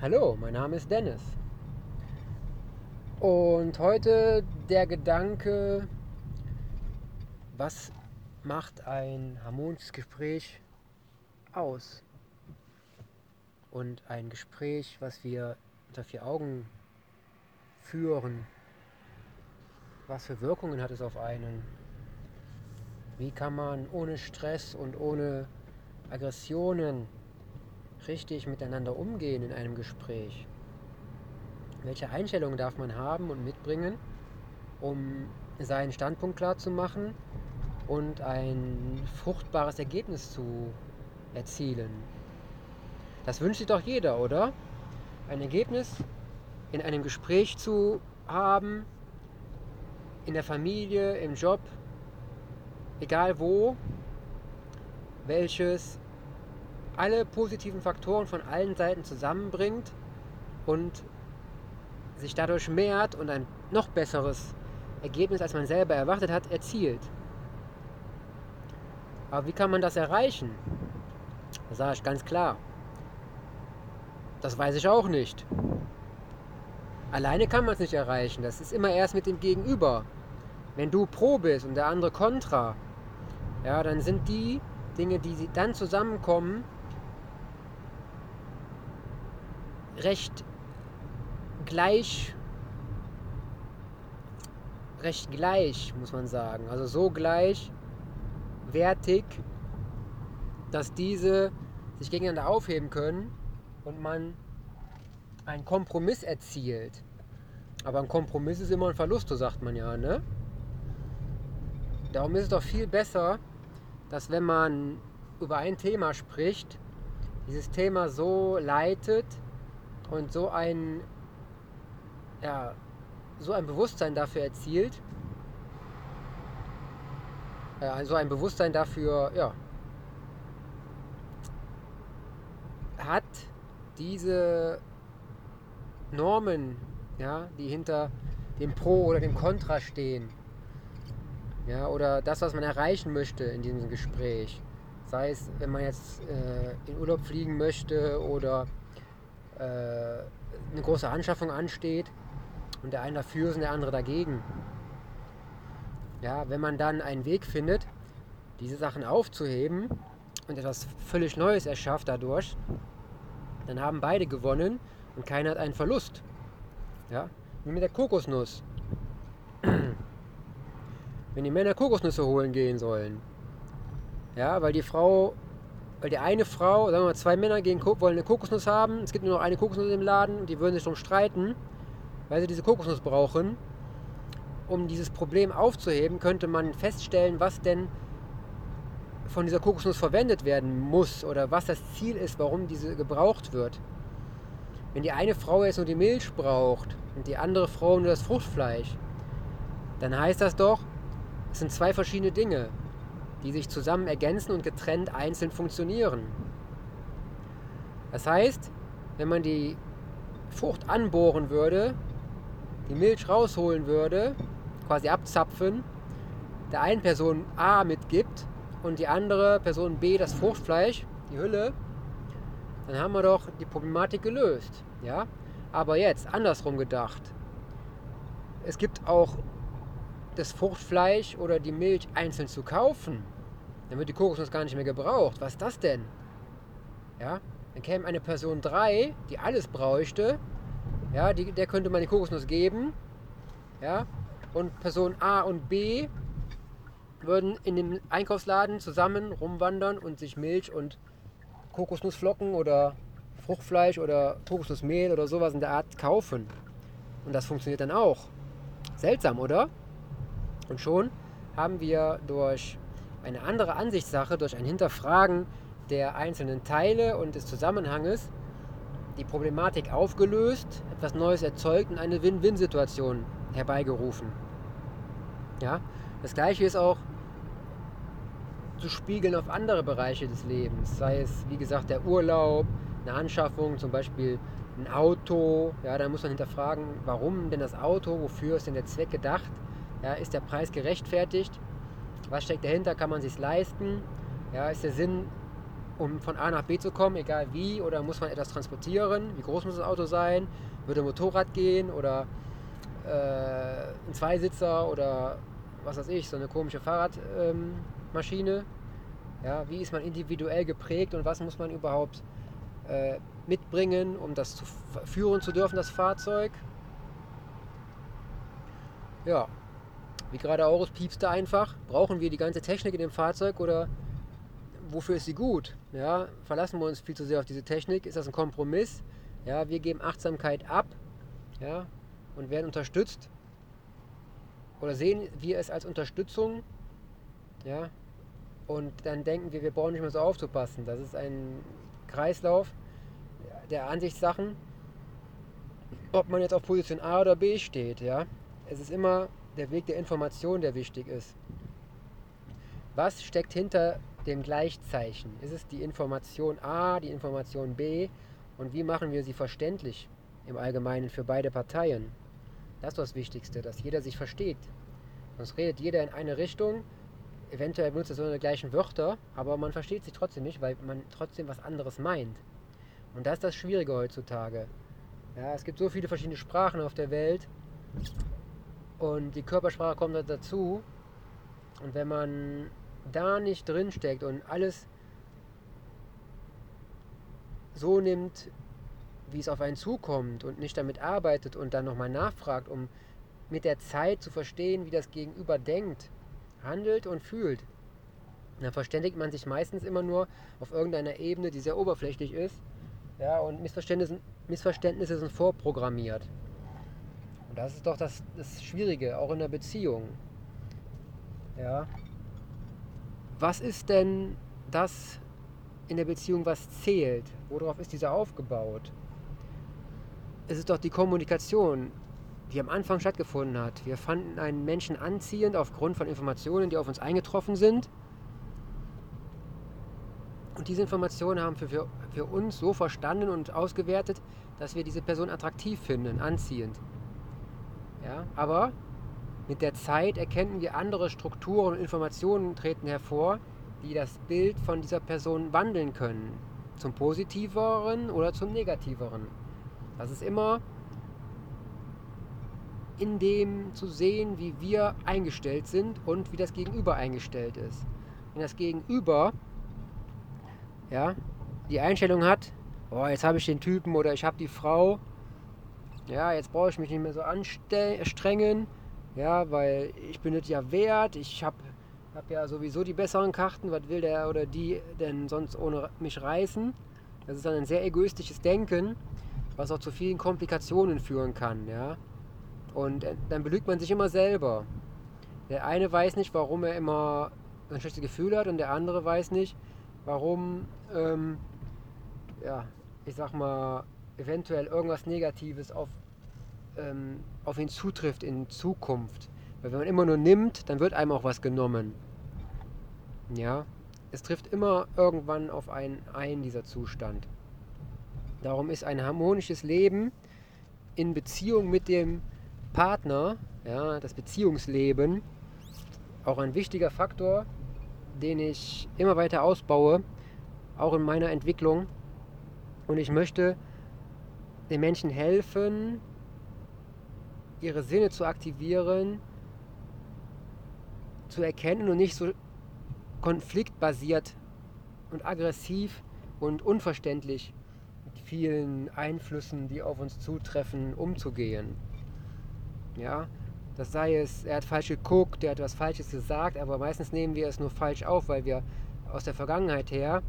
Hallo, mein Name ist Dennis. Und heute der Gedanke, was macht ein harmonisches Gespräch aus? Und ein Gespräch, was wir unter vier Augen führen, was für Wirkungen hat es auf einen? Wie kann man ohne Stress und ohne Aggressionen richtig miteinander umgehen in einem Gespräch? Welche Einstellungen darf man haben und mitbringen, um seinen Standpunkt klar zu machen und ein fruchtbares Ergebnis zu erzielen? Das wünscht sich doch jeder, oder? Ein Ergebnis in einem Gespräch zu haben, in der Familie, im Job, egal wo, welches alle positiven Faktoren von allen Seiten zusammenbringt und sich dadurch mehrt und ein noch besseres Ergebnis, als man selber erwartet hat, erzielt. Aber wie kann man das erreichen? Das sage ich ganz klar. Das weiß ich auch nicht. Alleine kann man es nicht erreichen. Das ist immer erst mit dem Gegenüber. Wenn du pro bist und der andere kontra, ja, dann sind die Dinge, die dann zusammenkommen, recht gleich, recht gleich, muss man sagen. Also so gleichwertig, dass diese sich gegeneinander aufheben können und man einen Kompromiss erzielt. Aber ein Kompromiss ist immer ein Verlust, so sagt man ja, ne? Darum ist es doch viel besser, dass wenn man über ein Thema spricht, dieses Thema so leitet, und so ein, ja, so ein Bewusstsein dafür erzielt, äh, so ein Bewusstsein dafür, ja, hat diese Normen, ja, die hinter dem Pro oder dem Contra stehen, ja, oder das, was man erreichen möchte in diesem Gespräch, sei es, wenn man jetzt äh, in Urlaub fliegen möchte oder äh, eine große Anschaffung ansteht und der eine dafür ist und der andere dagegen. Ja, wenn man dann einen Weg findet, diese Sachen aufzuheben und etwas völlig Neues erschafft dadurch, dann haben beide gewonnen und keiner hat einen Verlust. Ja, wie mit der Kokosnuss. Wenn die Männer Kokosnüsse holen gehen sollen, ja, weil die Frau weil die eine Frau, sagen wir mal, zwei Männer gehen, wollen eine Kokosnuss haben, es gibt nur noch eine Kokosnuss im Laden und die würden sich darum streiten, weil sie diese Kokosnuss brauchen. Um dieses Problem aufzuheben, könnte man feststellen, was denn von dieser Kokosnuss verwendet werden muss oder was das Ziel ist, warum diese gebraucht wird. Wenn die eine Frau jetzt nur die Milch braucht und die andere Frau nur das Fruchtfleisch, dann heißt das doch, es sind zwei verschiedene Dinge die sich zusammen ergänzen und getrennt einzeln funktionieren. Das heißt, wenn man die Frucht anbohren würde, die Milch rausholen würde, quasi abzapfen, der einen Person A mitgibt und die andere Person B das Fruchtfleisch, die Hülle, dann haben wir doch die Problematik gelöst. Ja? Aber jetzt, andersrum gedacht. Es gibt auch das Fruchtfleisch oder die Milch einzeln zu kaufen, dann wird die Kokosnuss gar nicht mehr gebraucht. Was ist das denn? Ja, dann käme eine Person 3, die alles bräuchte, ja, die, der könnte man die Kokosnuss geben, ja, und Person A und B würden in dem Einkaufsladen zusammen rumwandern und sich Milch und Kokosnussflocken oder Fruchtfleisch oder Kokosnussmehl oder sowas in der Art kaufen. Und das funktioniert dann auch. Seltsam, oder? Und schon haben wir durch eine andere Ansichtssache, durch ein Hinterfragen der einzelnen Teile und des Zusammenhanges die Problematik aufgelöst, etwas Neues erzeugt und eine Win-Win-Situation herbeigerufen. Ja, das gleiche ist auch zu spiegeln auf andere Bereiche des Lebens, sei es wie gesagt der Urlaub, eine Anschaffung, zum Beispiel ein Auto. Ja, da muss man hinterfragen, warum denn das Auto, wofür ist denn der Zweck gedacht? Ja, ist der Preis gerechtfertigt? Was steckt dahinter? Kann man sich leisten? Ja, ist der Sinn um von A nach B zu kommen, egal wie, oder muss man etwas transportieren? Wie groß muss das Auto sein? Würde ein Motorrad gehen oder äh, ein Zweisitzer oder was weiß ich, so eine komische Fahrradmaschine? Ähm, ja, wie ist man individuell geprägt und was muss man überhaupt äh, mitbringen, um das zu führen zu dürfen, das Fahrzeug? Ja, wie gerade auch, es piepste einfach. Brauchen wir die ganze Technik in dem Fahrzeug oder wofür ist sie gut? Ja, verlassen wir uns viel zu sehr auf diese Technik? Ist das ein Kompromiss? Ja, wir geben Achtsamkeit ab ja, und werden unterstützt. Oder sehen wir es als Unterstützung? Ja, und dann denken wir, wir brauchen nicht mehr so aufzupassen. Das ist ein Kreislauf der Ansichtssachen. Ob man jetzt auf Position A oder B steht, ja. Es ist immer der Weg der Information, der wichtig ist. Was steckt hinter dem Gleichzeichen? Ist es die Information A, die Information B? Und wie machen wir sie verständlich im Allgemeinen für beide Parteien? Das ist das Wichtigste, dass jeder sich versteht. Sonst redet jeder in eine Richtung, eventuell benutzt er so die gleichen Wörter, aber man versteht sich trotzdem nicht, weil man trotzdem was anderes meint. Und das ist das Schwierige heutzutage. Ja, es gibt so viele verschiedene Sprachen auf der Welt und die Körpersprache kommt dazu. Und wenn man da nicht drin steckt und alles so nimmt, wie es auf einen zukommt und nicht damit arbeitet und dann nochmal nachfragt, um mit der Zeit zu verstehen, wie das Gegenüber denkt, handelt und fühlt, dann verständigt man sich meistens immer nur auf irgendeiner Ebene, die sehr oberflächlich ist. Ja, und Missverständnisse, Missverständnisse sind vorprogrammiert. Das ist doch das, das Schwierige, auch in der Beziehung. Ja, was ist denn das in der Beziehung, was zählt? Worauf ist diese aufgebaut? Es ist doch die Kommunikation, die am Anfang stattgefunden hat. Wir fanden einen Menschen anziehend aufgrund von Informationen, die auf uns eingetroffen sind. Und diese Informationen haben wir für, für uns so verstanden und ausgewertet, dass wir diese Person attraktiv finden, anziehend. Ja, aber mit der Zeit erkennen wir andere Strukturen und Informationen treten hervor, die das Bild von dieser Person wandeln können. Zum Positiveren oder zum Negativeren. Das ist immer in dem zu sehen, wie wir eingestellt sind und wie das Gegenüber eingestellt ist. Wenn das Gegenüber ja, die Einstellung hat, oh, jetzt habe ich den Typen oder ich habe die Frau, ja, jetzt brauche ich mich nicht mehr so anstrengen, ja, weil ich bin es ja wert, ich habe hab ja sowieso die besseren Karten, was will der oder die denn sonst ohne mich reißen? Das ist dann ein sehr egoistisches Denken, was auch zu vielen Komplikationen führen kann, ja. Und äh, dann belügt man sich immer selber. Der eine weiß nicht, warum er immer ein schlechtes Gefühl hat und der andere weiß nicht, warum, ähm, ja, ich sag mal, eventuell irgendwas Negatives auf ähm, auf ihn zutrifft in Zukunft. Weil wenn man immer nur nimmt, dann wird einem auch was genommen. Ja, es trifft immer irgendwann auf einen ein, dieser Zustand. Darum ist ein harmonisches Leben in Beziehung mit dem Partner, ja, das Beziehungsleben, auch ein wichtiger Faktor, den ich immer weiter ausbaue, auch in meiner Entwicklung. Und ich möchte den Menschen helfen, ihre Sinne zu aktivieren, zu erkennen und nicht so konfliktbasiert und aggressiv und unverständlich mit vielen Einflüssen, die auf uns zutreffen, umzugehen. Ja, das sei es, er hat falsch geguckt, er hat was Falsches gesagt, aber meistens nehmen wir es nur falsch auf, weil wir aus der Vergangenheit her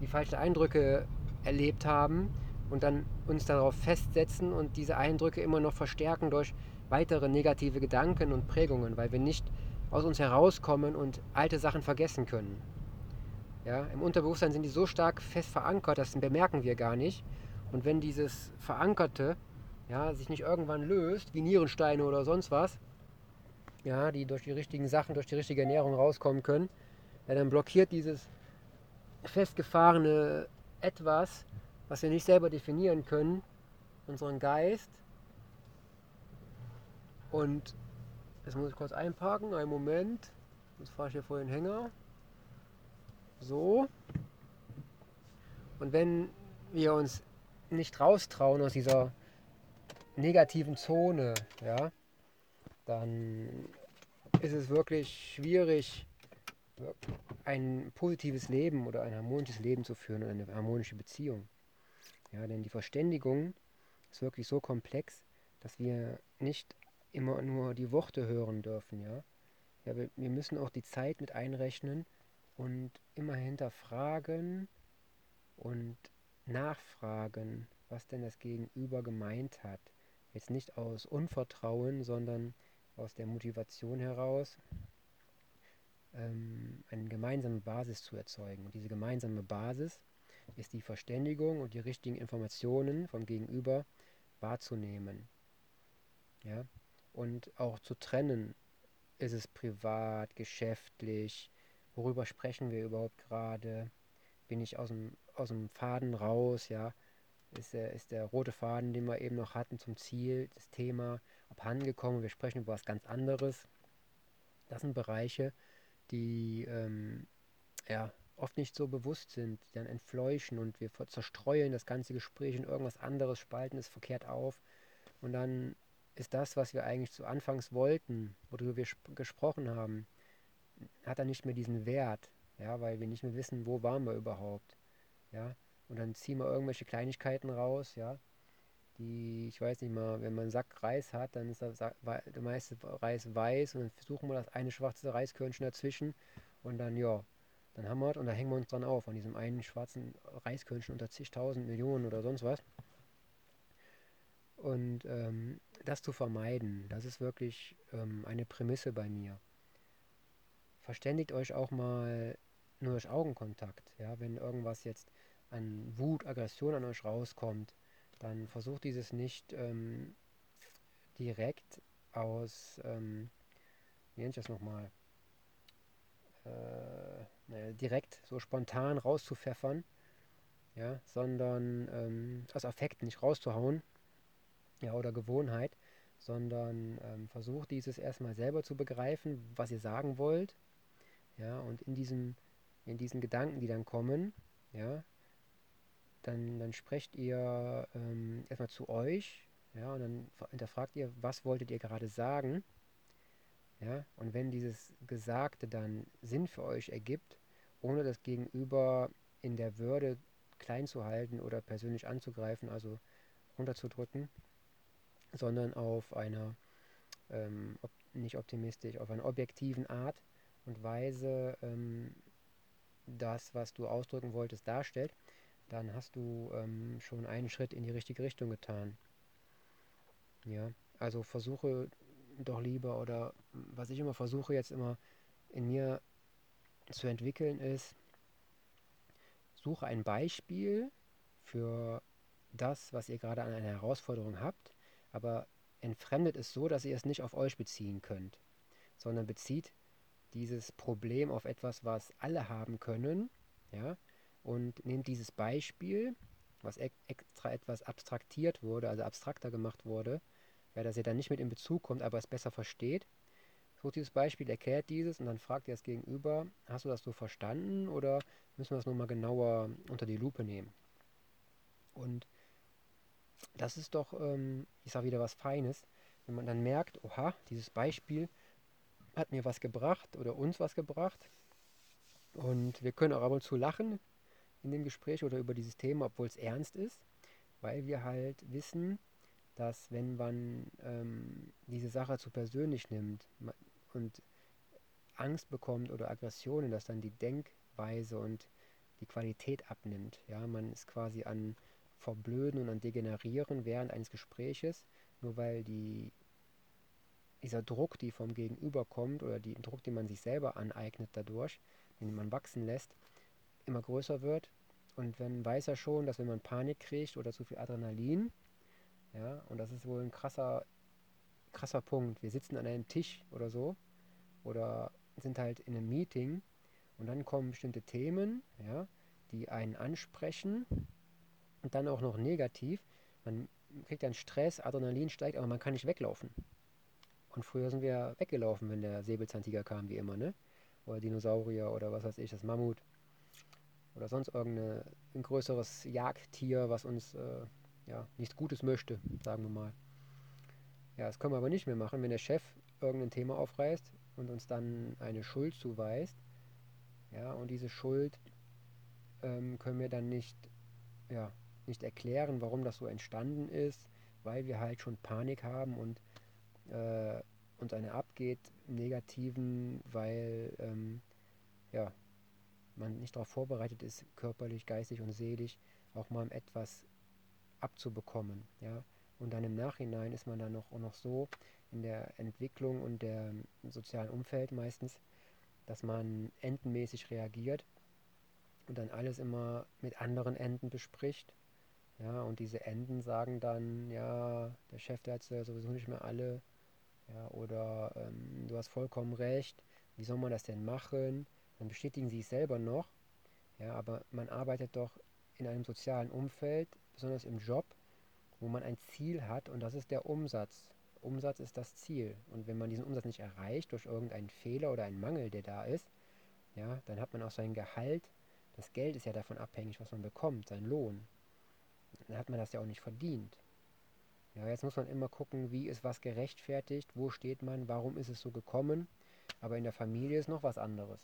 die falschen Eindrücke erlebt haben und dann uns darauf festsetzen und diese Eindrücke immer noch verstärken durch weitere negative Gedanken und Prägungen, weil wir nicht aus uns herauskommen und alte Sachen vergessen können. Ja, Im Unterbewusstsein sind die so stark fest verankert, das bemerken wir gar nicht. Und wenn dieses Verankerte ja, sich nicht irgendwann löst, wie Nierensteine oder sonst was, ja, die durch die richtigen Sachen, durch die richtige Ernährung rauskommen können, ja, dann blockiert dieses festgefahrene etwas was wir nicht selber definieren können, unseren Geist. Und jetzt muss ich kurz einparken, einen Moment. Jetzt fahre ich hier vor den Hänger. So. Und wenn wir uns nicht raustrauen aus dieser negativen Zone, ja, dann ist es wirklich schwierig, ein positives Leben oder ein harmonisches Leben zu führen eine harmonische Beziehung. Ja, denn die Verständigung ist wirklich so komplex, dass wir nicht immer nur die Worte hören dürfen, ja. Ja, wir, wir müssen auch die Zeit mit einrechnen und immer hinterfragen und nachfragen, was denn das Gegenüber gemeint hat. Jetzt nicht aus Unvertrauen, sondern aus der Motivation heraus, ähm, eine gemeinsame Basis zu erzeugen. Und diese gemeinsame Basis ist die Verständigung und die richtigen Informationen vom Gegenüber wahrzunehmen. Ja? Und auch zu trennen, ist es privat, geschäftlich, worüber sprechen wir überhaupt gerade, bin ich aus dem, aus dem Faden raus, ja, ist der, ist der rote Faden, den wir eben noch hatten zum Ziel, das Thema abhandengekommen, wir sprechen über was ganz anderes. Das sind Bereiche, die ähm, ja, oft nicht so bewusst sind, die dann entfleuchen und wir zerstreuen das ganze Gespräch in irgendwas anderes, spalten es verkehrt auf. Und dann ist das, was wir eigentlich zu Anfangs wollten, worüber wir gesprochen haben, hat dann nicht mehr diesen Wert, ja, weil wir nicht mehr wissen, wo waren wir überhaupt, ja, und dann ziehen wir irgendwelche Kleinigkeiten raus, ja, die, ich weiß nicht mal, wenn man einen Sack Reis hat, dann ist der, der meiste Reis weiß und dann versuchen wir das eine schwarze Reiskörnchen dazwischen und dann, ja, dann haben wir es und da hängen wir uns dran auf, an diesem einen schwarzen Reiskörnchen unter zigtausend Millionen oder sonst was. Und ähm, das zu vermeiden, das ist wirklich ähm, eine Prämisse bei mir. Verständigt euch auch mal nur durch Augenkontakt. Ja? Wenn irgendwas jetzt an Wut, Aggression an euch rauskommt, dann versucht dieses nicht ähm, direkt aus, ähm, wie nenne ich das nochmal, äh, direkt so spontan rauszupfeffern, ja, sondern ähm, aus Affekt nicht rauszuhauen, ja, oder Gewohnheit, sondern ähm, versucht dieses erstmal selber zu begreifen, was ihr sagen wollt, ja, und in diesem, in diesen Gedanken, die dann kommen, ja, dann, dann sprecht ihr ähm, erstmal zu euch, ja, und dann hinterfragt ihr, was wolltet ihr gerade sagen, ja, und wenn dieses Gesagte dann Sinn für euch ergibt, ohne das Gegenüber in der Würde klein zu halten oder persönlich anzugreifen, also runterzudrücken, sondern auf einer, ähm, ob, nicht optimistisch, auf einer objektiven Art und Weise ähm, das, was du ausdrücken wolltest, darstellt, dann hast du ähm, schon einen Schritt in die richtige Richtung getan. Ja, also versuche doch lieber oder was ich immer versuche jetzt immer in mir zu entwickeln ist, suche ein Beispiel für das, was ihr gerade an einer Herausforderung habt, aber entfremdet es so, dass ihr es nicht auf euch beziehen könnt, sondern bezieht dieses Problem auf etwas, was alle haben können, ja, und nehmt dieses Beispiel, was extra etwas abstraktiert wurde, also abstrakter gemacht wurde, ja, dass ihr dann nicht mit in Bezug kommt, aber es besser versteht. Sucht dieses Beispiel, erklärt dieses und dann fragt ihr das Gegenüber, hast du das so verstanden oder müssen wir das nochmal genauer unter die Lupe nehmen? Und das ist doch, ähm, ich sage wieder was Feines, wenn man dann merkt, oha, dieses Beispiel hat mir was gebracht oder uns was gebracht und wir können auch ab und zu lachen in dem Gespräch oder über dieses Thema, obwohl es ernst ist, weil wir halt wissen, dass wenn man ähm, diese Sache zu persönlich nimmt und Angst bekommt oder Aggressionen, dass dann die Denkweise und die Qualität abnimmt. Ja, man ist quasi an Verblöden und an Degenerieren während eines Gespräches, nur weil die, dieser Druck, die vom Gegenüber kommt oder den Druck, den man sich selber aneignet dadurch, den man wachsen lässt, immer größer wird. Und dann weiß er schon, dass wenn man Panik kriegt oder zu viel Adrenalin, ja, und das ist wohl ein krasser, krasser Punkt. Wir sitzen an einem Tisch oder so oder sind halt in einem Meeting und dann kommen bestimmte Themen, ja, die einen ansprechen und dann auch noch negativ. Man kriegt dann Stress, Adrenalin steigt, aber man kann nicht weglaufen. Und früher sind wir weggelaufen, wenn der Säbelzahntiger kam, wie immer, ne? Oder Dinosaurier oder was weiß ich, das Mammut. oder sonst irgendein größeres Jagdtier, was uns äh, ja, nichts Gutes möchte, sagen wir mal. Ja, das können wir aber nicht mehr machen, wenn der Chef irgendein Thema aufreißt und uns dann eine Schuld zuweist. Ja, und diese Schuld ähm, können wir dann nicht, ja, nicht erklären, warum das so entstanden ist, weil wir halt schon Panik haben und äh, uns eine abgeht im Negativen, weil ähm, ja, man nicht darauf vorbereitet ist, körperlich, geistig und seelisch auch mal etwas abzubekommen. Ja? Und dann im Nachhinein ist man dann noch, auch noch so in der Entwicklung und der sozialen Umfeld meistens, dass man entenmäßig reagiert und dann alles immer mit anderen Enden bespricht. Ja, und diese Enden sagen dann, ja, der Chef, der hat sowieso nicht mehr alle. Ja, oder ähm, du hast vollkommen recht, wie soll man das denn machen? Dann bestätigen sie es selber noch. Ja, aber man arbeitet doch in einem sozialen Umfeld, besonders im Job, wo man ein Ziel hat und das ist der Umsatz. Umsatz ist das Ziel. Und wenn man diesen Umsatz nicht erreicht durch irgendeinen Fehler oder einen Mangel, der da ist, ja, dann hat man auch sein Gehalt. Das Geld ist ja davon abhängig, was man bekommt, sein Lohn. Dann hat man das ja auch nicht verdient. Ja, jetzt muss man immer gucken, wie ist was gerechtfertigt, wo steht man, warum ist es so gekommen. Aber in der Familie ist noch was anderes.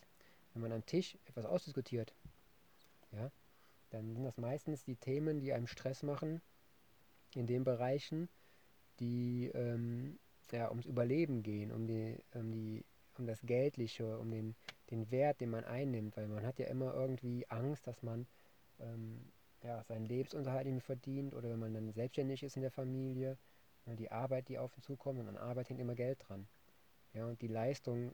Wenn man am Tisch etwas ausdiskutiert, ja, dann sind das meistens die Themen, die einem Stress machen, in den Bereichen, die ähm, ja, ums Überleben gehen, um, die, um, die, um das Geldliche, um den, den Wert, den man einnimmt, weil man hat ja immer irgendwie Angst, dass man ähm, ja, seinen Lebensunterhalt irgendwie verdient oder wenn man dann selbstständig ist in der Familie, ja, die Arbeit, die auf ihn zukommt und an Arbeit hängt immer Geld dran. Ja, und die Leistung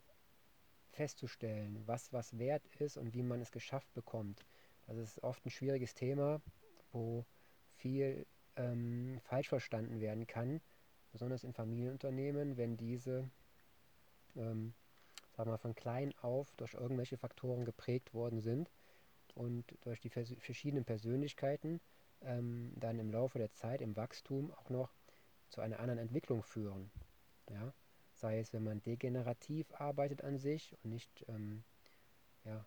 festzustellen, was was wert ist und wie man es geschafft bekommt. Das ist oft ein schwieriges Thema, wo viel ähm, falsch verstanden werden kann, besonders in Familienunternehmen, wenn diese ähm, sagen wir, von klein auf durch irgendwelche Faktoren geprägt worden sind und durch die vers verschiedenen Persönlichkeiten ähm, dann im Laufe der Zeit, im Wachstum auch noch zu einer anderen Entwicklung führen. Ja? Sei es, wenn man degenerativ arbeitet an sich und nicht, ähm, ja,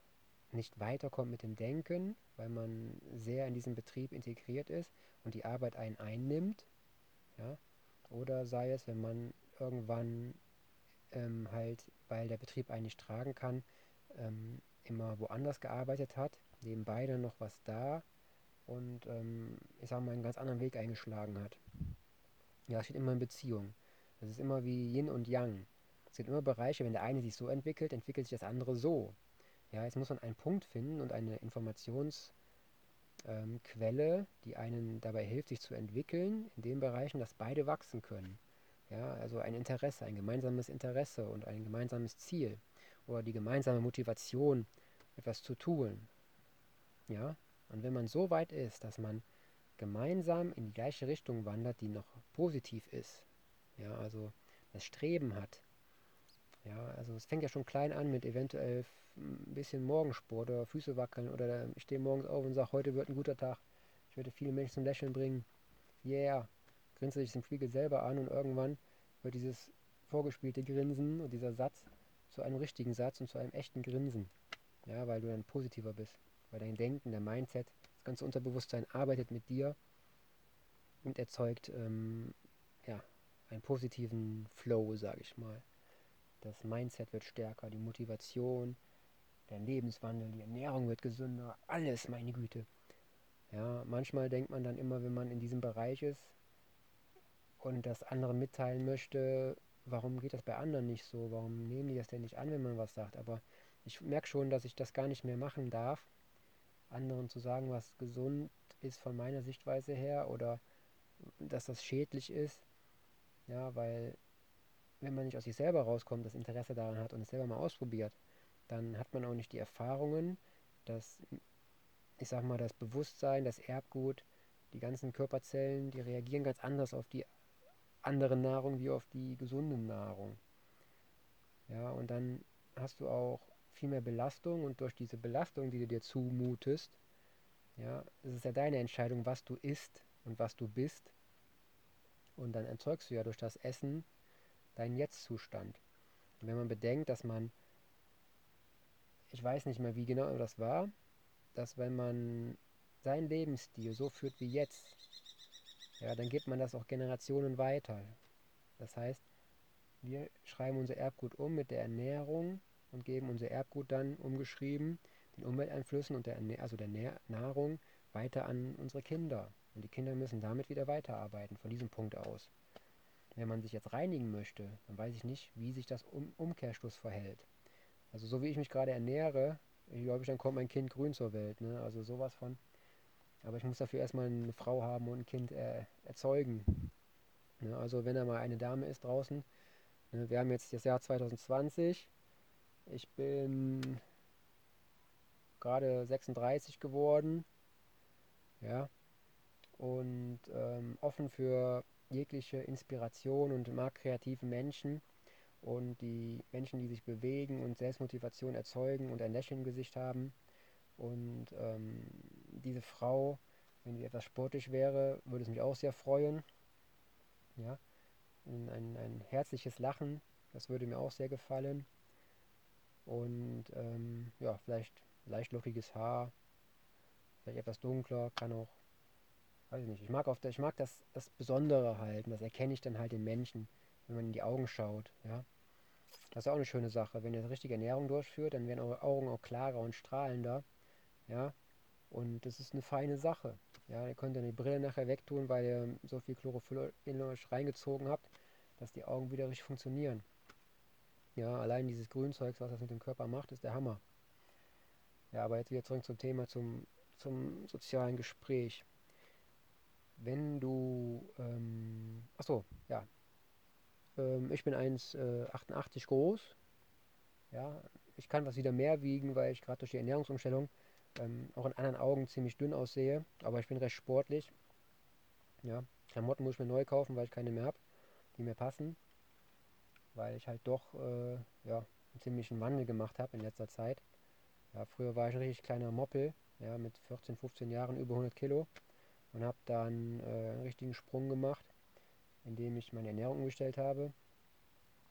nicht weiterkommt mit dem Denken, weil man sehr in diesem Betrieb integriert ist und die Arbeit einen einnimmt. Ja? Oder sei es, wenn man irgendwann ähm, halt, weil der Betrieb einen nicht tragen kann, ähm, immer woanders gearbeitet hat, nebenbei dann noch was da und ähm, ich sag mal einen ganz anderen Weg eingeschlagen hat. Ja, es steht immer in Beziehung. Das ist immer wie Yin und Yang. Es gibt immer Bereiche, wenn der eine sich so entwickelt, entwickelt sich das andere so. Ja, jetzt muss man einen Punkt finden und eine Informationsquelle, ähm, die einen dabei hilft, sich zu entwickeln, in den Bereichen, dass beide wachsen können. Ja, also ein Interesse, ein gemeinsames Interesse und ein gemeinsames Ziel oder die gemeinsame Motivation, etwas zu tun. Ja, und wenn man so weit ist, dass man gemeinsam in die gleiche Richtung wandert, die noch positiv ist, ja, also das Streben hat, ja, also es fängt ja schon klein an mit eventuell ein bisschen Morgensport oder Füße wackeln oder ich stehe morgens auf und sage, heute wird ein guter Tag, ich werde viele Menschen zum Lächeln bringen, yeah, grinse sich im Spiegel selber an und irgendwann wird dieses vorgespielte Grinsen und dieser Satz zu einem richtigen Satz und zu einem echten Grinsen, ja, weil du dann positiver bist, weil dein Denken, der Mindset, das ganze Unterbewusstsein arbeitet mit dir und erzeugt ähm, ja, einen positiven Flow, sage ich mal. Das Mindset wird stärker, die Motivation, der Lebenswandel, die Ernährung wird gesünder, alles, meine Güte. Ja, manchmal denkt man dann immer, wenn man in diesem Bereich ist und das anderen mitteilen möchte, warum geht das bei anderen nicht so? Warum nehmen die das denn nicht an, wenn man was sagt? Aber ich merke schon, dass ich das gar nicht mehr machen darf, anderen zu sagen, was gesund ist von meiner Sichtweise her oder dass das schädlich ist. Ja, weil wenn man nicht aus sich selber rauskommt, das Interesse daran hat und es selber mal ausprobiert, dann hat man auch nicht die Erfahrungen, dass, ich sag mal, das Bewusstsein, das Erbgut, die ganzen Körperzellen, die reagieren ganz anders auf die andere Nahrung wie auf die gesunde Nahrung. Ja, und dann hast du auch viel mehr Belastung und durch diese Belastung, die du dir zumutest, ja, es ist ja deine Entscheidung, was du isst und was du bist. Und dann erzeugst du ja durch das Essen deinen Jetzt-Zustand. Und wenn man bedenkt, dass man, ich weiß nicht mehr, wie genau das war, dass wenn man seinen Lebensstil so führt wie jetzt, ja, dann gibt man das auch Generationen weiter. Das heißt, wir schreiben unser Erbgut um mit der Ernährung und geben unser Erbgut dann umgeschrieben den Umwelteinflüssen und der, also der Nahrung weiter an unsere Kinder. Und die Kinder müssen damit wieder weiterarbeiten, von diesem Punkt aus. Wenn man sich jetzt reinigen möchte, dann weiß ich nicht, wie sich das um Umkehrschluss verhält. Also so wie ich mich gerade ernähre, ich glaube, dann kommt mein Kind grün zur Welt. Ne? Also sowas von. Aber ich muss dafür erstmal eine Frau haben und ein Kind äh, erzeugen. Ne? Also wenn da mal eine Dame ist draußen, ne? wir haben jetzt das Jahr 2020. Ich bin gerade 36 geworden. Ja. Und ähm, offen für jegliche Inspiration und mag kreative Menschen und die Menschen, die sich bewegen und Selbstmotivation erzeugen und ein Lächeln im Gesicht haben. Und ähm, diese Frau, wenn sie etwas sportlich wäre, würde es mich auch sehr freuen. Ja, ein, ein, herzliches Lachen, das würde mir auch sehr gefallen. Und ähm, ja, vielleicht leicht lockiges Haar, vielleicht etwas dunkler, kann auch, weiß ich nicht. Ich mag, auf der, ich mag das, das Besondere halt, und das erkenne ich dann halt den Menschen, wenn man in die Augen schaut, ja. Das ist auch eine schöne Sache. Wenn ihr die richtige Ernährung durchführt, dann werden eure Augen auch klarer und strahlender, ja. Und das ist eine feine Sache. Ja, ihr könnt dann die Brille nachher wegtun, weil ihr so viel Chlorophyll in euch reingezogen habt, dass die Augen wieder richtig funktionieren. Ja, allein dieses Grünzeugs, was das mit dem Körper macht, ist der Hammer. Ja, aber jetzt wieder zurück zum Thema, zum, zum sozialen Gespräch. Wenn du, ähm, achso, ja, ähm, ich bin 1,88 äh, groß. Ja, ich kann was wieder mehr wiegen, weil ich gerade durch die Ernährungsumstellung ähm, auch in anderen Augen ziemlich dünn aussehe. Aber ich bin recht sportlich. Ja, Klamotten muss ich mir neu kaufen, weil ich keine mehr habe, die mir passen. Weil ich halt doch äh, ja, einen ziemlichen Wandel gemacht habe in letzter Zeit. Ja, früher war ich ein richtig kleiner Moppel, ja, mit 14, 15 Jahren über 100 Kilo und habe dann äh, einen richtigen Sprung gemacht, indem ich meine Ernährung umgestellt habe.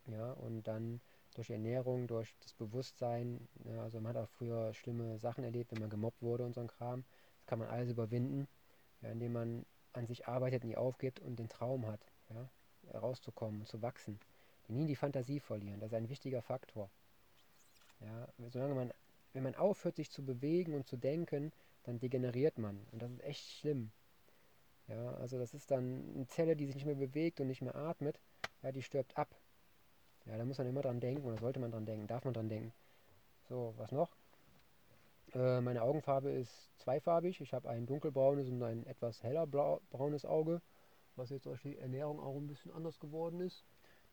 Ja, und dann durch Ernährung, durch das Bewusstsein, ja, also man hat auch früher schlimme Sachen erlebt, wenn man gemobbt wurde und so ein Kram. Das kann man alles überwinden, ja, indem man an sich arbeitet, nie aufgibt und den Traum hat, ja, rauszukommen, zu wachsen. Nie die Fantasie verlieren, das ist ein wichtiger Faktor. Ja, solange man wenn man aufhört, sich zu bewegen und zu denken, dann degeneriert man. Und das ist echt schlimm. Ja, also das ist dann eine Zelle, die sich nicht mehr bewegt und nicht mehr atmet, ja, die stirbt ab. Ja, da muss man immer dran denken oder sollte man dran denken, darf man dran denken. So, was noch? Äh, meine Augenfarbe ist zweifarbig. Ich habe ein dunkelbraunes und ein etwas heller braunes Auge, was jetzt durch die Ernährung auch ein bisschen anders geworden ist.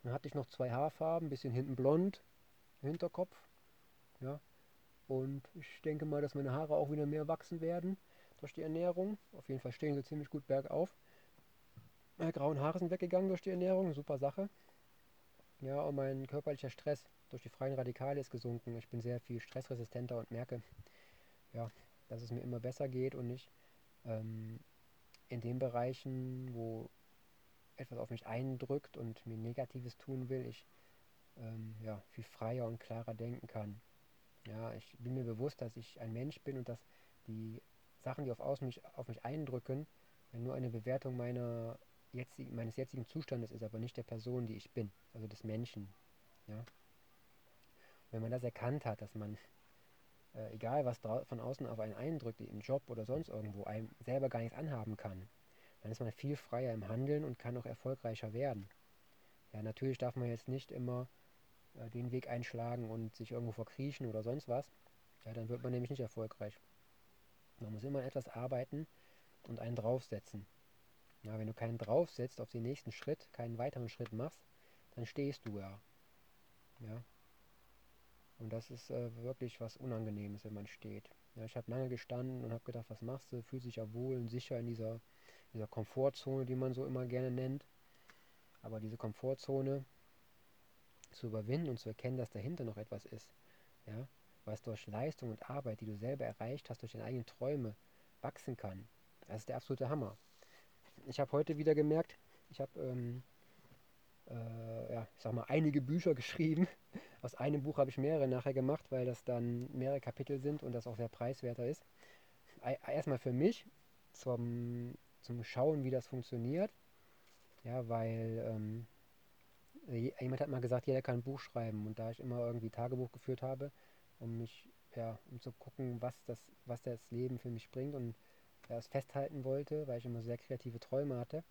Dann hatte ich noch zwei Haarfarben, ein bisschen hinten blond, Hinterkopf. Ja, und ich denke mal, dass meine Haare auch wieder mehr wachsen werden durch die Ernährung. Auf jeden Fall stehen sie ziemlich gut bergauf. Meine grauen Haare sind weggegangen durch die Ernährung, super Sache. Ja, und mein körperlicher Stress durch die freien Radikale ist gesunken. Ich bin sehr viel stressresistenter und merke, ja, dass es mir immer besser geht und ich ähm, in den Bereichen, wo etwas auf mich eindrückt und mir Negatives tun will, ich ähm, ja, viel freier und klarer denken kann. Ja, ich bin mir bewusst, dass ich ein Mensch bin und dass die Sachen, die auf außen mich, auf mich eindrücken, nur eine Bewertung meiner jetzigen, meines jetzigen Zustandes ist, aber nicht der Person, die ich bin, also des Menschen. Ja? Wenn man das erkannt hat, dass man, äh, egal was von außen auf einen eindrückt, im Job oder sonst irgendwo, einem selber gar nichts anhaben kann, dann ist man viel freier im Handeln und kann auch erfolgreicher werden. Ja, natürlich darf man jetzt nicht immer äh, den Weg einschlagen und sich irgendwo verkriechen oder sonst was, ja, dann wird man nämlich nicht erfolgreich. Man muss immer etwas arbeiten und einen draufsetzen. Ja, wenn du keinen draufsetzt auf den nächsten Schritt, keinen weiteren Schritt machst, dann stehst du ja. Ja. Und das ist äh, wirklich was Unangenehmes, wenn man steht. Ja, ich habe lange gestanden und habe gedacht, was machst du? Fühlt sich ja wohl und sicher in dieser, dieser Komfortzone, die man so immer gerne nennt. Aber diese Komfortzone, zu überwinden und zu erkennen, dass dahinter noch etwas ist. Ja? Was durch Leistung und Arbeit, die du selber erreicht hast, durch deine eigenen Träume wachsen kann. Das ist der absolute Hammer. Ich habe heute wieder gemerkt, ich habe, ähm, äh, ja, ich sag mal, einige Bücher geschrieben. Aus einem Buch habe ich mehrere nachher gemacht, weil das dann mehrere Kapitel sind und das auch sehr preiswerter ist. erstmal für mich zum, zum Schauen, wie das funktioniert. Ja, weil ähm, jemand hat mal gesagt, jeder kann ein Buch schreiben. Und da ich immer irgendwie Tagebuch geführt habe, um mich, ja, um zu gucken, was das, was das Leben für mich bringt und ja, es festhalten wollte, weil ich immer sehr kreative Träume hatte,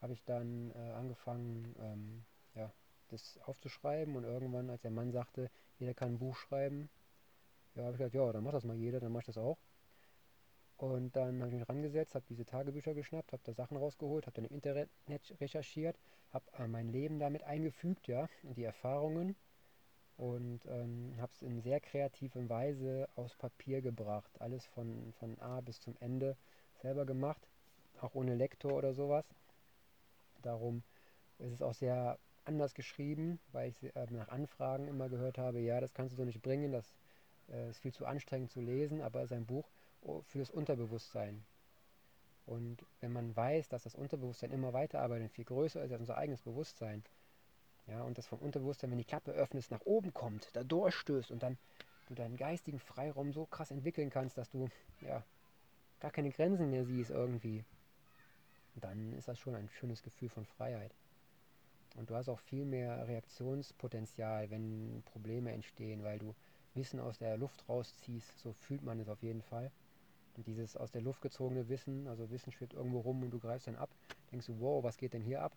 habe ich dann äh, angefangen, ähm, ja, das aufzuschreiben und irgendwann, als der Mann sagte, jeder kann ein Buch schreiben, ja, habe ich gesagt, ja, dann macht das mal jeder, dann mache ich das auch. Und dann habe ich mich rangesetzt, habe diese Tagebücher geschnappt, habe da Sachen rausgeholt, habe dann im Internet recherchiert, habe äh, mein Leben damit eingefügt, ja, und die Erfahrungen und ähm, habe es in sehr kreativer Weise aus Papier gebracht. Alles von, von A bis zum Ende selber gemacht, auch ohne Lektor oder sowas. Darum ist es auch sehr anders geschrieben, weil ich äh, nach Anfragen immer gehört habe, ja, das kannst du so nicht bringen, das äh, ist viel zu anstrengend zu lesen, aber es ist ein Buch für das Unterbewusstsein. Und wenn man weiß, dass das Unterbewusstsein immer weiter arbeitet, viel größer ist als unser eigenes Bewusstsein, ja, und das vom Unterbewusstsein, wenn die Klappe öffnest, nach oben kommt, da durchstößt und dann du deinen geistigen Freiraum so krass entwickeln kannst, dass du ja gar keine Grenzen mehr siehst irgendwie, dann ist das schon ein schönes Gefühl von Freiheit. Und du hast auch viel mehr Reaktionspotenzial, wenn Probleme entstehen, weil du Wissen aus der Luft rausziehst. So fühlt man es auf jeden Fall. Und dieses aus der Luft gezogene Wissen, also Wissen schwebt irgendwo rum und du greifst dann ab, denkst du, wow, was geht denn hier ab?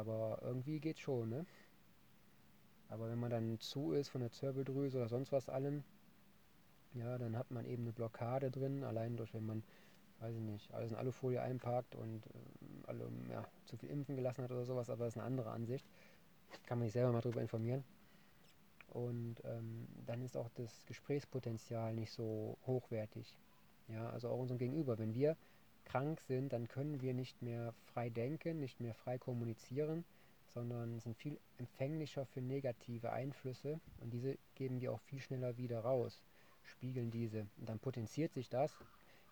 Aber irgendwie geht schon, ne? Aber wenn man dann zu ist von der Zirbeldrüse oder sonst was allem, ja, dann hat man eben eine Blockade drin, allein durch, wenn man, weiß ich nicht, alles in Alufolie einpackt und äh, alle, ja, zu viel impfen gelassen hat oder sowas, aber das ist eine andere Ansicht. Kann man sich selber mal darüber informieren. Und ähm, dann ist auch das Gesprächspotenzial nicht so hochwertig. Ja, also auch unserem Gegenüber. Wenn wir krank sind, dann können wir nicht mehr frei denken, nicht mehr frei kommunizieren, sondern sind viel empfänglicher für negative Einflüsse und diese geben wir auch viel schneller wieder raus, spiegeln diese. Und dann potenziert sich das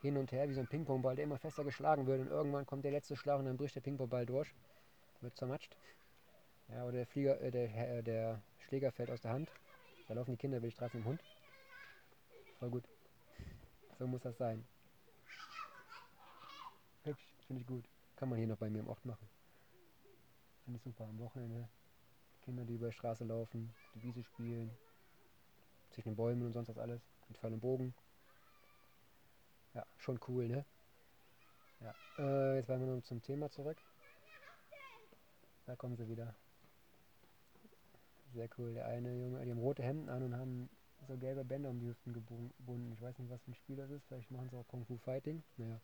hin und her wie so ein Pingpongball, der immer fester geschlagen wird und irgendwann kommt der letzte Schlag und dann bricht der Pingpongball durch, wird zermatscht. Ja, oder der Flieger, äh, der, äh, der Schläger fällt aus der Hand. Da laufen die Kinder will ich mit dem Hund. Voll gut. So muss das sein. Finde ich gut. Kann man hier noch bei mir im Ort machen. Finde ich super. Am Wochenende Kinder, die über die Straße laufen, die Wiese spielen, zwischen den Bäumen und sonst was alles, mit Pfeil und Bogen. Ja, schon cool, ne? Ja, äh, jetzt wollen wir noch zum Thema zurück. Da kommen sie wieder. Sehr cool. Der eine Junge, die haben rote Hemden an und haben so gelbe Bänder um die Hüften gebunden. Ich weiß nicht, was für ein Spiel das ist. Vielleicht machen sie auch Kung Fu Fighting. Naja,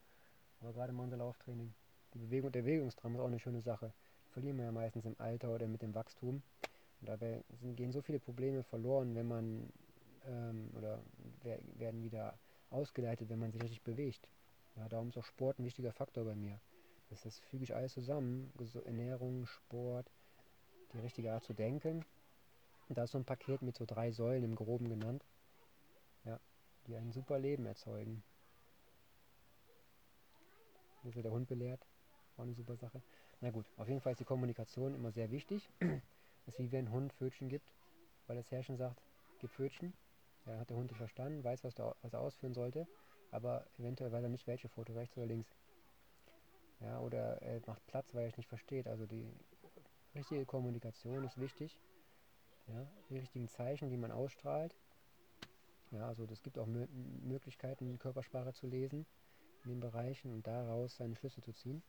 aber gerade mal unser Lauftraining. Die Bewegung, der Bewegungsdrang ist auch eine schöne Sache. Verlieren wir ja meistens im Alter oder mit dem Wachstum. Und dabei sind, gehen so viele Probleme verloren, wenn man ähm, oder werden wieder ausgeleitet, wenn man sich richtig bewegt. Ja, darum ist auch Sport ein wichtiger Faktor bei mir. Das, das füge ich alles zusammen. Ernährung, Sport, die richtige Art zu denken und da ist so ein Paket mit so drei Säulen im Groben genannt. Ja, die ein super Leben erzeugen. Wird der Hund belehrt. War eine super Sache. Na gut, auf jeden Fall ist die Kommunikation immer sehr wichtig. Das ist wie wenn ein Hund Pfötchen gibt, weil das Herrchen sagt, gib Pfötchen. Ja, hat der Hund nicht verstanden, weiß, was, der, was er ausführen sollte, aber eventuell weiß er nicht, welche Foto, rechts oder links. Ja, oder er macht Platz, weil er es nicht versteht. Also die richtige Kommunikation ist wichtig. Ja, die richtigen Zeichen, die man ausstrahlt. Ja, also es gibt auch Mö Möglichkeiten, Körpersprache zu lesen in den Bereichen und daraus seine Schlüsse zu ziehen.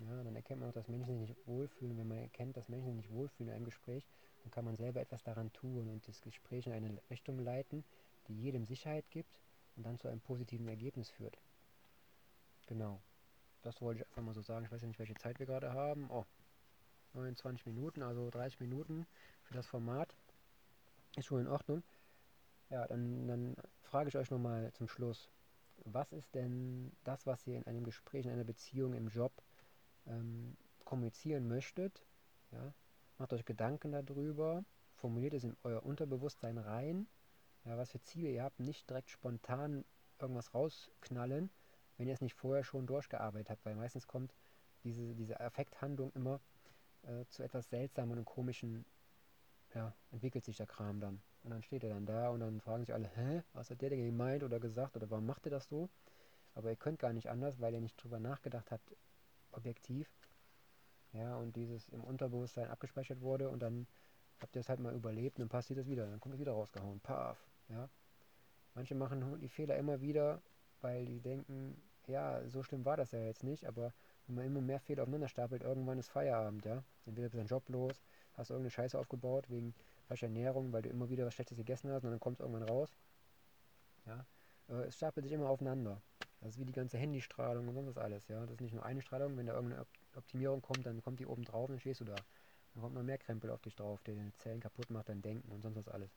Ja, dann erkennt man auch, dass Menschen sich nicht wohlfühlen. Wenn man erkennt, dass Menschen sich nicht wohlfühlen in einem Gespräch, dann kann man selber etwas daran tun und das Gespräch in eine Richtung leiten, die jedem Sicherheit gibt und dann zu einem positiven Ergebnis führt. Genau. Das wollte ich einfach mal so sagen. Ich weiß ja nicht, welche Zeit wir gerade haben. Oh, 29 Minuten, also 30 Minuten für das Format. Ist schon in Ordnung. Ja, dann, dann frage ich euch nochmal zum Schluss. Was ist denn das, was ihr in einem Gespräch, in einer Beziehung, im Job ähm, kommunizieren möchtet? Ja? Macht euch Gedanken darüber, formuliert es in euer Unterbewusstsein rein. Ja, was für Ziele ihr habt, nicht direkt spontan irgendwas rausknallen, wenn ihr es nicht vorher schon durchgearbeitet habt, weil meistens kommt diese, diese Affekthandlung immer äh, zu etwas seltsamen und komischen, ja, entwickelt sich der Kram dann. Und dann steht er dann da und dann fragen sich alle, hä, was hat der denn gemeint oder gesagt oder warum macht er das so? Aber ihr könnt gar nicht anders, weil ihr nicht drüber nachgedacht habt, objektiv. Ja, und dieses im Unterbewusstsein abgespeichert wurde und dann habt ihr es halt mal überlebt und dann passiert es wieder. Dann kommt es wieder rausgehauen. Paf. Ja. Manche machen die Fehler immer wieder, weil die denken, ja, so schlimm war das ja jetzt nicht, aber wenn man immer mehr Fehler aufeinander stapelt, irgendwann ist Feierabend, ja. Entweder bist du Job los, hast irgendeine Scheiße aufgebaut wegen falscher Ernährung, weil du immer wieder was Schlechtes gegessen hast und dann kommt es irgendwann raus. Ja. Es stapelt sich immer aufeinander. Das ist wie die ganze Handystrahlung und sonst was alles, ja. Das ist nicht nur eine Strahlung, wenn da irgendeine Optimierung kommt, dann kommt die oben drauf und dann stehst du da. Dann kommt noch mehr Krempel auf dich drauf, der deine Zellen kaputt macht, dein Denken und sonst was alles.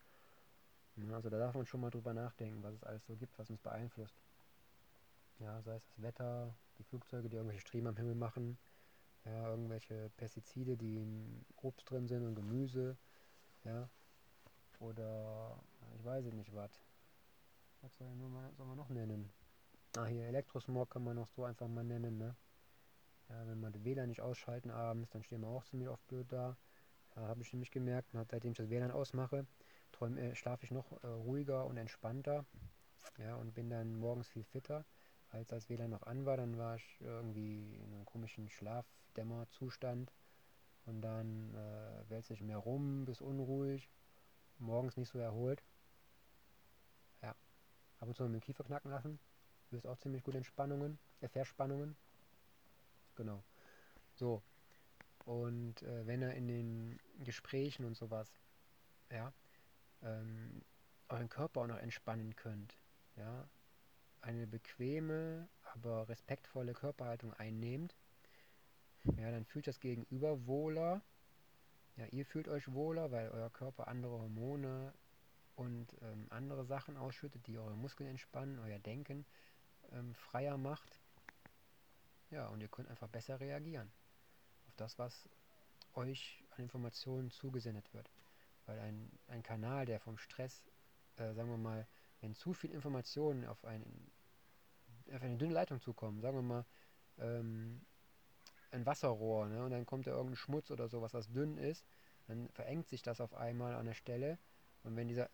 Ja, also da darf man schon mal drüber nachdenken, was es alles so gibt, was uns beeinflusst. Ja, sei es das Wetter, die Flugzeuge, die irgendwelche Striemen am Himmel machen, ja, irgendwelche Pestizide, die in Obst drin sind und Gemüse, ja, oder ich weiß nicht was. Was soll, soll man noch nennen? Ah, hier Elektrosmog kann man noch so einfach mal nennen, ne? Ja, wenn man den WLAN nicht ausschalten abends, dann stehen wir auch ziemlich oft blöd da. Ja, habe ich nämlich gemerkt, seitdem ich das WLAN ausmache, äh, schlafe ich noch äh, ruhiger und entspannter. Ja, und bin dann morgens viel fitter. Als das WLAN noch an war, dann war ich irgendwie in einem komischen Schlafdämmerzustand. Und dann äh, wälzt sich mehr rum, bis unruhig. Morgens nicht so erholt. Ja. Ab und zu mit dem Kiefer knacken lassen löst auch ziemlich gut Entspannungen, äh, Verspannungen. Genau. So. Und äh, wenn er in den Gesprächen und sowas, ja, ähm, euren Körper auch noch entspannen könnt, ja, eine bequeme, aber respektvolle Körperhaltung einnehmt, ja, dann fühlt das Gegenüber wohler, ja, ihr fühlt euch wohler, weil euer Körper andere Hormone und ähm, andere Sachen ausschüttet, die eure Muskeln entspannen, euer Denken ähm, freier macht. Ja, und ihr könnt einfach besser reagieren auf das, was euch an Informationen zugesendet wird. Weil ein, ein Kanal, der vom Stress, äh, sagen wir mal, wenn zu viel Informationen auf, einen, auf eine dünne Leitung zukommen, sagen wir mal, ähm, ein Wasserrohr, ne, und dann kommt da irgendein Schmutz oder sowas, was dünn ist, dann verengt sich das auf einmal an der Stelle. Und wenn dieser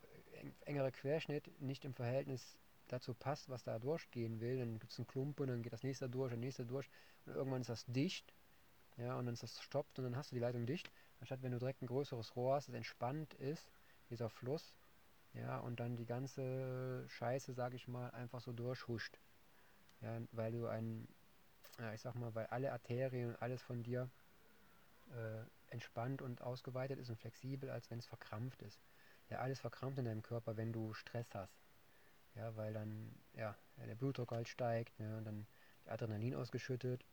engere Querschnitt nicht im Verhältnis dazu passt, was da durchgehen will, dann gibt es einen Klumpen, dann geht das nächste durch, der nächste durch und irgendwann ist das dicht. Ja, und dann ist das stoppt und dann hast du die Leitung dicht. Anstatt wenn du direkt ein größeres Rohr hast, das entspannt ist, dieser Fluss, ja, und dann die ganze Scheiße, sag ich mal, einfach so durchhuscht. Ja, weil du ein, ja, ich sag mal, weil alle Arterien und alles von dir äh, entspannt und ausgeweitet ist und flexibel, als wenn es verkrampft ist. Ja, alles verkrampft in deinem Körper, wenn du Stress hast. Ja, weil dann ja, der Blutdruck halt steigt ne, und dann Adrenalin ausgeschüttet.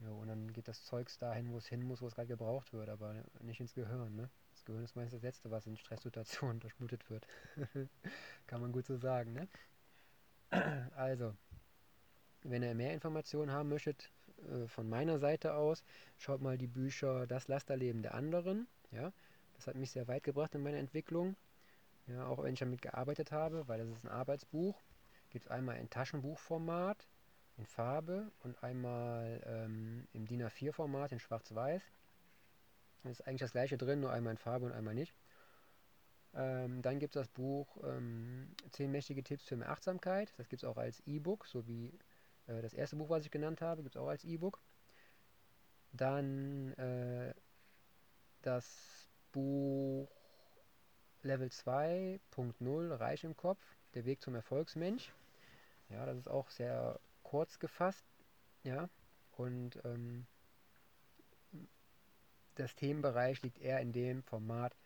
Ja, und dann geht das Zeugs dahin, wo es hin muss, wo es gerade gebraucht wird, aber nicht ins Gehirn. Ne? Das Gehirn ist meistens das Letzte, was in Stresssituationen durchblutet wird. Kann man gut so sagen. Ne? also, wenn ihr mehr Informationen haben möchtet, äh, von meiner Seite aus, schaut mal die Bücher Das Lasterleben der anderen. Ja? Das hat mich sehr weit gebracht in meiner Entwicklung. Ja, auch wenn ich damit gearbeitet habe, weil das ist ein Arbeitsbuch, gibt es einmal in Taschenbuchformat in Farbe und einmal ähm, im DIN A4-Format in Schwarz-Weiß. Da ist eigentlich das gleiche drin, nur einmal in Farbe und einmal nicht. Ähm, dann gibt es das Buch ähm, 10 mächtige Tipps für mehr Achtsamkeit. Das gibt es auch als E-Book, so wie äh, das erste Buch, was ich genannt habe, gibt es auch als E-Book. Dann äh, das Buch Level 2.0 Reich im Kopf, der Weg zum Erfolgsmensch. Ja, das ist auch sehr kurz gefasst. Ja, und ähm, das Themenbereich liegt eher in dem Format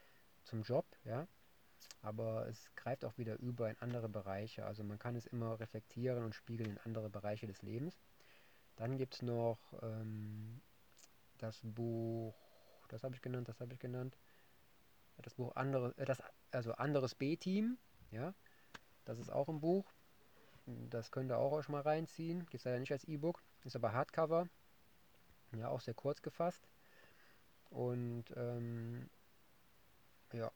zum Job, ja. Aber es greift auch wieder über in andere Bereiche. Also man kann es immer reflektieren und spiegeln in andere Bereiche des Lebens. Dann gibt es noch ähm, das Buch, das habe ich genannt, das habe ich genannt, das Buch andere, äh, das, also anderes B-Team, ja, das ist auch ein Buch. Das könnt ihr auch euch mal reinziehen. Gibt es leider nicht als E-Book, ist aber Hardcover. Ja, auch sehr kurz gefasst. Und ähm, ja.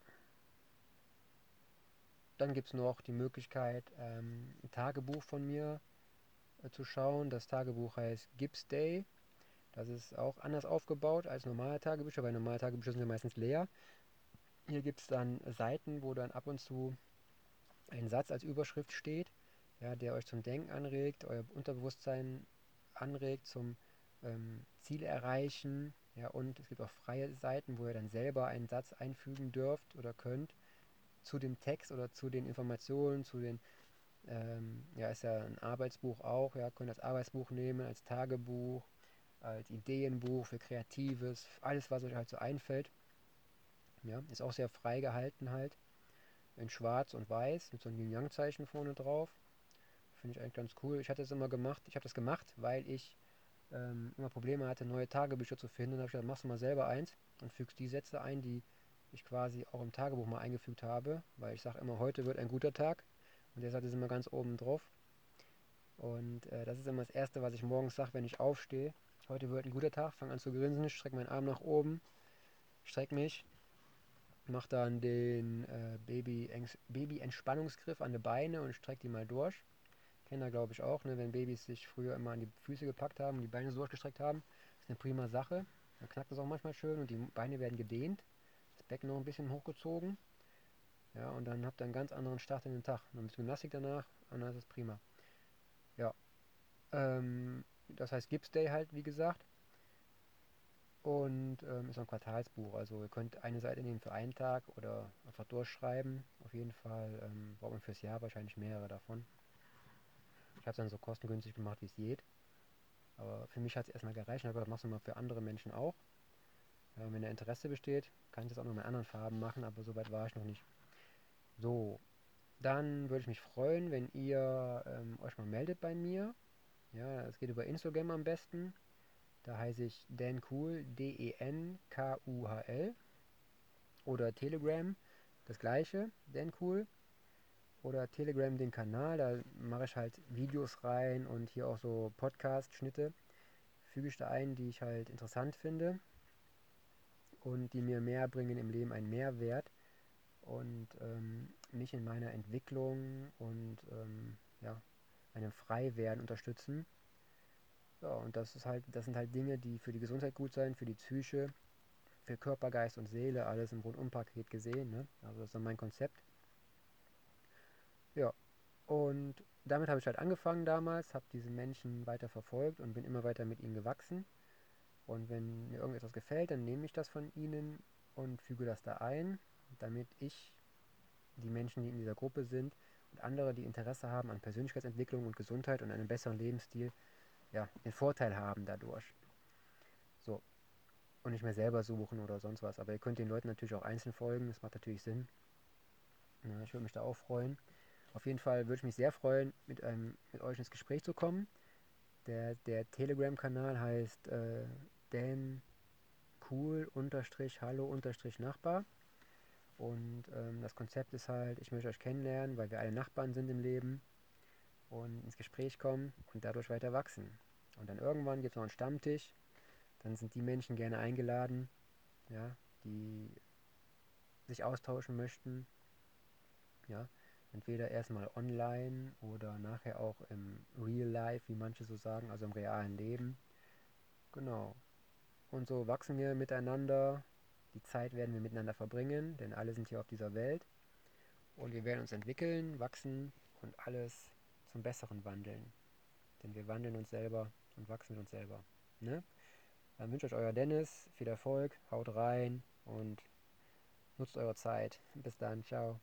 Dann gibt es noch die Möglichkeit, ähm, ein Tagebuch von mir äh, zu schauen. Das Tagebuch heißt Gibbs Day. Das ist auch anders aufgebaut als normale Tagebücher, weil normale Tagebücher sind ja meistens leer. Hier gibt es dann Seiten, wo dann ab und zu ein Satz als Überschrift steht, ja, der euch zum Denken anregt, euer Unterbewusstsein anregt zum ähm, Ziel erreichen. Ja, und es gibt auch freie Seiten, wo ihr dann selber einen Satz einfügen dürft oder könnt zu dem Text oder zu den Informationen, zu den, ähm, ja, ist ja ein Arbeitsbuch auch, ja, könnt das Arbeitsbuch nehmen, als Tagebuch, als Ideenbuch für Kreatives, alles, was euch halt so einfällt. Ja, ist auch sehr frei gehalten halt. In schwarz und weiß mit so einem Yin-Yang-Zeichen vorne drauf. Finde ich eigentlich ganz cool. Ich hatte es immer gemacht. Ich habe das gemacht, weil ich ähm, immer Probleme hatte, neue Tagebücher zu finden. Dann habe ich gesagt, machst du mal selber eins und fügst die Sätze ein, die ich quasi auch im Tagebuch mal eingefügt habe. Weil ich sage immer, heute wird ein guter Tag. Und der Satz ist immer ganz oben drauf. Und äh, das ist immer das Erste, was ich morgens sage, wenn ich aufstehe. Heute wird ein guter Tag. Fange an zu grinsen, strecke meinen Arm nach oben, strecke mich, mache dann den äh, Baby-Entspannungsgriff an die Beine und strecke die mal durch. Ihr, glaube ich, auch, ne? wenn Babys sich früher immer an die Füße gepackt haben und die Beine so durchgestreckt haben. Das ist eine prima Sache. Dann knackt das auch manchmal schön und die Beine werden gedehnt. Becken noch ein bisschen hochgezogen. Ja, und dann habt ihr einen ganz anderen Start in den Tag. Noch ein bisschen Gymnastik danach und dann ist es prima. Ja. Ähm, das heißt Gips Day halt, wie gesagt. Und ähm, ist ein Quartalsbuch. Also ihr könnt eine Seite nehmen für einen Tag oder einfach durchschreiben. Auf jeden Fall ähm, braucht man fürs Jahr wahrscheinlich mehrere davon. Ich habe es dann so kostengünstig gemacht, wie es geht. Aber für mich hat es erstmal gereicht. Aber das machst du mal für andere Menschen auch. Ja, wenn da Interesse besteht, kann ich das auch noch in anderen Farben machen, aber soweit war ich noch nicht. So, dann würde ich mich freuen, wenn ihr ähm, euch mal meldet bei mir. Ja, es geht über Instagram am besten. Da heiße ich Dan Cool, D-E-N-K-U-H-L. Oder Telegram, das gleiche, Dan Cool. Oder Telegram den Kanal, da mache ich halt Videos rein und hier auch so Podcast-Schnitte. Füge ich da ein, die ich halt interessant finde und die mir mehr bringen im Leben einen Mehrwert und ähm, mich in meiner Entwicklung und ähm, ja, einem Freiwerden unterstützen. Ja, und das ist halt, das sind halt Dinge, die für die Gesundheit gut sein, für die Psyche, für Körper, Geist und Seele, alles im Rundumpaket gesehen. Ne? Also das ist mein Konzept. Ja, und damit habe ich halt angefangen damals, habe diese Menschen weiter verfolgt und bin immer weiter mit ihnen gewachsen. Und wenn mir irgendetwas gefällt, dann nehme ich das von ihnen und füge das da ein, damit ich die Menschen, die in dieser Gruppe sind und andere, die Interesse haben an Persönlichkeitsentwicklung und Gesundheit und einem besseren Lebensstil, ja, den Vorteil haben dadurch. So. Und nicht mehr selber suchen oder sonst was. Aber ihr könnt den Leuten natürlich auch einzeln folgen, das macht natürlich Sinn. Ja, ich würde mich da auch freuen. Auf jeden Fall würde ich mich sehr freuen, mit, einem, mit euch ins Gespräch zu kommen. Der, der Telegram-Kanal heißt äh, Dan Cool unterstrich Hallo unterstrich Nachbar. Und ähm, das Konzept ist halt, ich möchte euch kennenlernen, weil wir alle Nachbarn sind im Leben und ins Gespräch kommen und dadurch weiter wachsen. Und dann irgendwann gibt es noch einen Stammtisch, dann sind die Menschen gerne eingeladen, ja, die sich austauschen möchten. Ja, entweder erstmal online oder nachher auch im Real Life, wie manche so sagen, also im realen Leben. Genau. Und so wachsen wir miteinander. Die Zeit werden wir miteinander verbringen, denn alle sind hier auf dieser Welt. Und wir werden uns entwickeln, wachsen und alles zum Besseren wandeln. Denn wir wandeln uns selber und wachsen mit uns selber. Ne? Dann wünsche ich euch euer Dennis viel Erfolg, haut rein und nutzt eure Zeit. Bis dann, ciao.